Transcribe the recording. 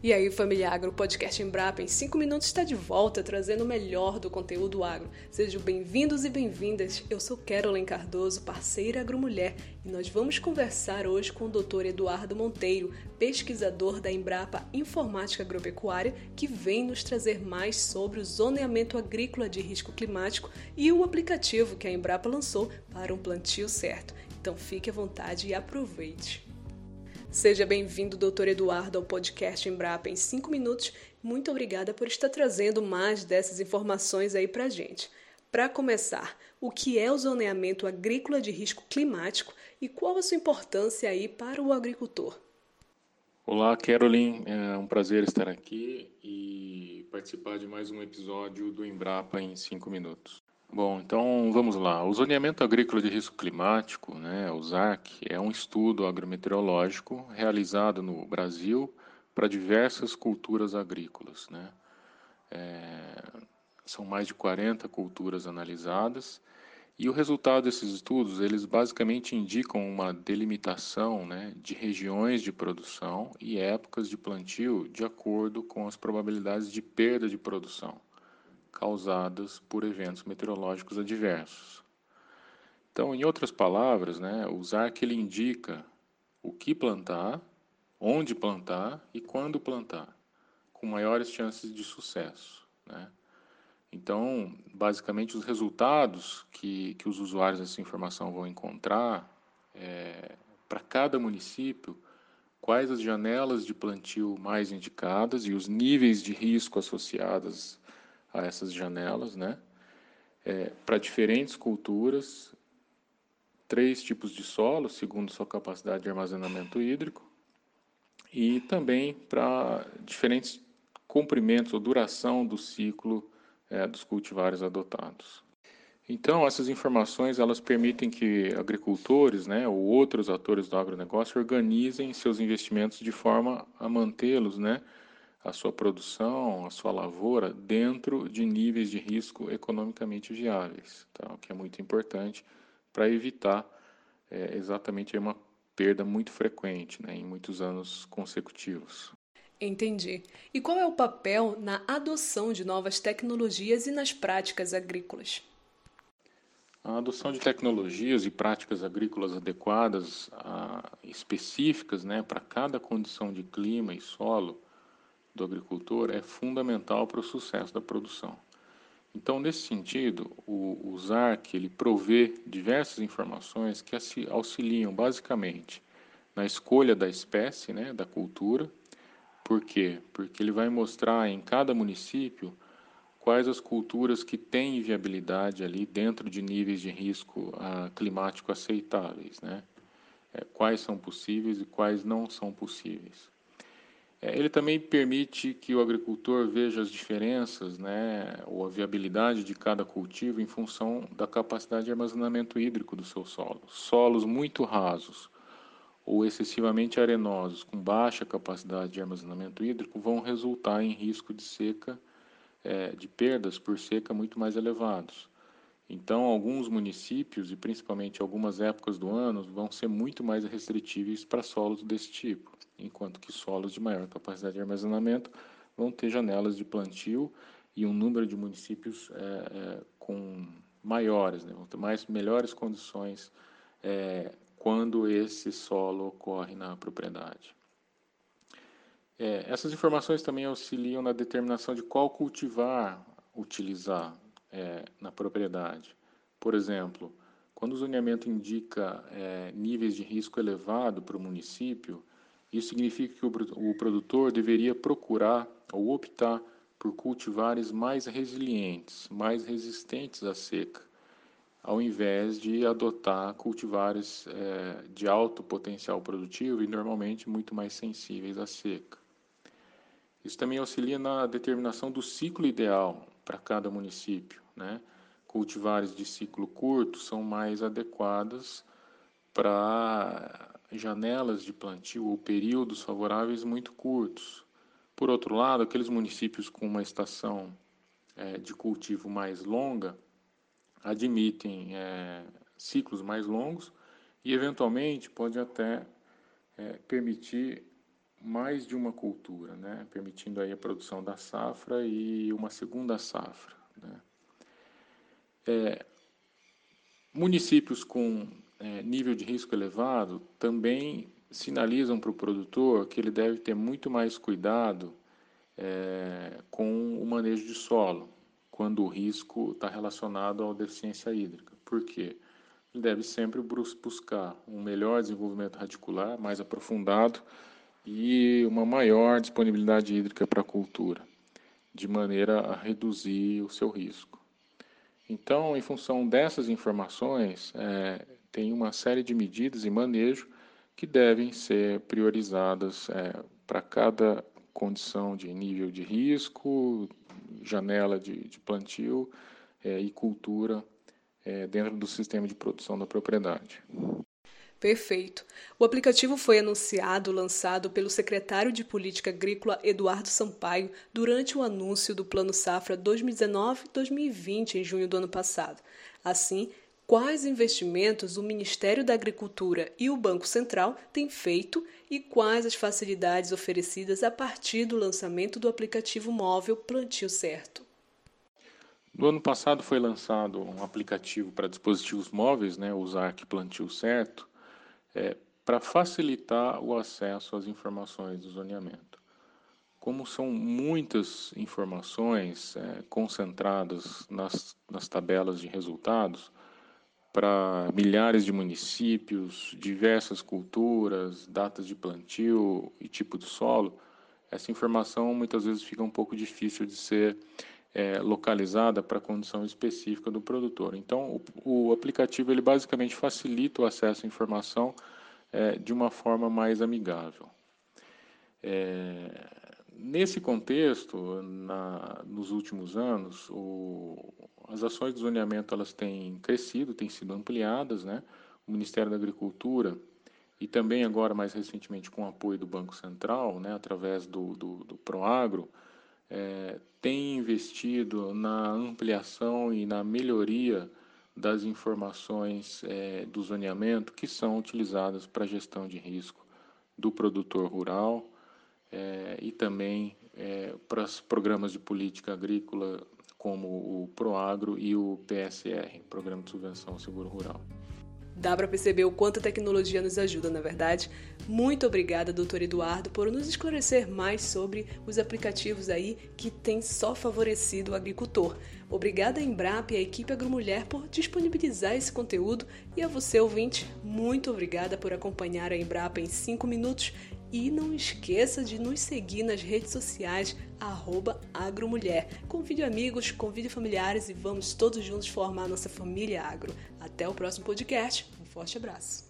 E aí, família Agro, o podcast Embrapa em 5 minutos está de volta trazendo o melhor do conteúdo agro. Sejam bem-vindos e bem-vindas. Eu sou Carolyn Cardoso, parceira agromulher, e nós vamos conversar hoje com o Dr. Eduardo Monteiro, pesquisador da Embrapa Informática Agropecuária, que vem nos trazer mais sobre o zoneamento agrícola de risco climático e o aplicativo que a Embrapa lançou para um plantio certo. Então fique à vontade e aproveite. Seja bem-vindo, doutor Eduardo, ao podcast Embrapa em 5 minutos. Muito obrigada por estar trazendo mais dessas informações aí para gente. Para começar, o que é o zoneamento agrícola de risco climático e qual a sua importância aí para o agricultor? Olá, Carolyn. É um prazer estar aqui e participar de mais um episódio do Embrapa em 5 minutos. Bom, então vamos lá. O zoneamento agrícola de risco climático, né, o ZAC, é um estudo agrometeorológico realizado no Brasil para diversas culturas agrícolas. Né? É, são mais de 40 culturas analisadas e o resultado desses estudos, eles basicamente indicam uma delimitação né, de regiões de produção e épocas de plantio de acordo com as probabilidades de perda de produção causadas por eventos meteorológicos adversos. Então, em outras palavras, né, o ZARC ele indica o que plantar, onde plantar e quando plantar, com maiores chances de sucesso. Né? Então, basicamente, os resultados que, que os usuários dessa informação vão encontrar é, para cada município, quais as janelas de plantio mais indicadas e os níveis de risco associados a essas janelas, né? É, para diferentes culturas, três tipos de solo, segundo sua capacidade de armazenamento hídrico, e também para diferentes comprimentos ou duração do ciclo é, dos cultivares adotados. Então, essas informações elas permitem que agricultores né, ou outros atores do agronegócio organizem seus investimentos de forma a mantê-los né, a sua produção, a sua lavoura dentro de níveis de risco economicamente viáveis, tá? o que é muito importante para evitar é, exatamente uma perda muito frequente né, em muitos anos consecutivos. Entendi. E qual é o papel na adoção de novas tecnologias e nas práticas agrícolas? A adoção de tecnologias e práticas agrícolas adequadas, a, específicas né, para cada condição de clima e solo, do agricultor é fundamental para o sucesso da produção. Então, nesse sentido, o, o ZARC ele provê diversas informações que auxiliam basicamente na escolha da espécie, né, da cultura. Por quê? Porque ele vai mostrar em cada município quais as culturas que têm viabilidade ali dentro de níveis de risco ah, climático aceitáveis, né? É, quais são possíveis e quais não são possíveis. É, ele também permite que o agricultor veja as diferenças, né, ou a viabilidade de cada cultivo em função da capacidade de armazenamento hídrico do seu solo. Solos muito rasos ou excessivamente arenosos, com baixa capacidade de armazenamento hídrico, vão resultar em risco de seca, é, de perdas por seca muito mais elevados. Então, alguns municípios, e principalmente algumas épocas do ano, vão ser muito mais restritíveis para solos desse tipo enquanto que solos de maior capacidade de armazenamento vão ter janelas de plantio e um número de municípios é, é, com maiores, né, vão ter mais melhores condições é, quando esse solo ocorre na propriedade. Essas informações também auxiliam na determinação de qual cultivar utilizar na propriedade. Por exemplo, quando o zoneamento indica níveis de risco elevado para o município, isso significa que o produtor deveria procurar ou optar por cultivares mais resilientes, mais resistentes à seca, ao invés de adotar cultivares é, de alto potencial produtivo e normalmente muito mais sensíveis à seca. Isso também auxilia na determinação do ciclo ideal para cada município. Né? Cultivares de ciclo curto são mais adequadas para janelas de plantio ou períodos favoráveis muito curtos. Por outro lado, aqueles municípios com uma estação é, de cultivo mais longa admitem é, ciclos mais longos e, eventualmente, pode até é, permitir mais de uma cultura, né? permitindo aí a produção da safra e uma segunda safra. Né? É, municípios com é, nível de risco elevado também sinalizam para o produtor que ele deve ter muito mais cuidado é, com o manejo de solo, quando o risco está relacionado à deficiência hídrica. Por quê? Ele deve sempre buscar um melhor desenvolvimento radicular, mais aprofundado, e uma maior disponibilidade hídrica para a cultura, de maneira a reduzir o seu risco. Então, em função dessas informações, é, tem uma série de medidas e manejo que devem ser priorizadas é, para cada condição de nível de risco, janela de, de plantio é, e cultura é, dentro do sistema de produção da propriedade. Perfeito. O aplicativo foi anunciado, lançado pelo secretário de Política Agrícola Eduardo Sampaio durante o anúncio do Plano Safra 2019-2020 em junho do ano passado. Assim, quais investimentos o Ministério da Agricultura e o Banco Central têm feito e quais as facilidades oferecidas a partir do lançamento do aplicativo móvel Plantio Certo. No ano passado foi lançado um aplicativo para dispositivos móveis, né, o ZAC Plantio Certo, é, para facilitar o acesso às informações do zoneamento. Como são muitas informações é, concentradas nas, nas tabelas de resultados, para milhares de municípios, diversas culturas, datas de plantio e tipo de solo, essa informação muitas vezes fica um pouco difícil de ser é, localizada para a condição específica do produtor. Então, o, o, aplicativo ele basicamente facilita o acesso à informação é, de uma forma mais amigável. É, nesse contexto, na, nos últimos anos, o, as ações de zoneamento elas têm crescido, têm sido ampliadas, né? O Ministério da Agricultura e também agora mais recentemente com o apoio do Banco Central, né, através do, do, do Proagro, é, tem investido na ampliação e na melhoria das informações é, do zoneamento que são utilizadas para a gestão de risco do produtor rural é, e também é, para os programas de política agrícola como o Proagro e o PSR, Programa de Subvenção ao Seguro Rural. Dá para perceber o quanto a tecnologia nos ajuda, na verdade? Muito obrigada, doutor Eduardo, por nos esclarecer mais sobre os aplicativos aí que têm só favorecido o agricultor. Obrigada Embrapa e a equipe Agromulher por disponibilizar esse conteúdo e a você, ouvinte, muito obrigada por acompanhar a Embrapa em 5 minutos e não esqueça de nos seguir nas redes sociais, agromulher. Convide amigos, convide familiares e vamos todos juntos formar nossa família agro. Até o próximo podcast. Um forte abraço.